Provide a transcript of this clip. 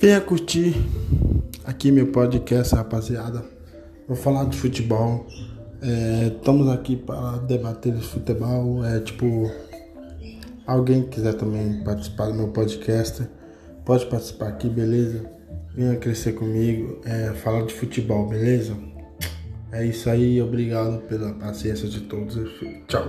Venha curtir aqui meu podcast, rapaziada. Vou falar de futebol. É, estamos aqui para debater de futebol. É tipo, alguém quiser também participar do meu podcast, pode participar aqui, beleza? Venha crescer comigo, é, falar de futebol, beleza? É isso aí, obrigado pela paciência de todos. Tchau.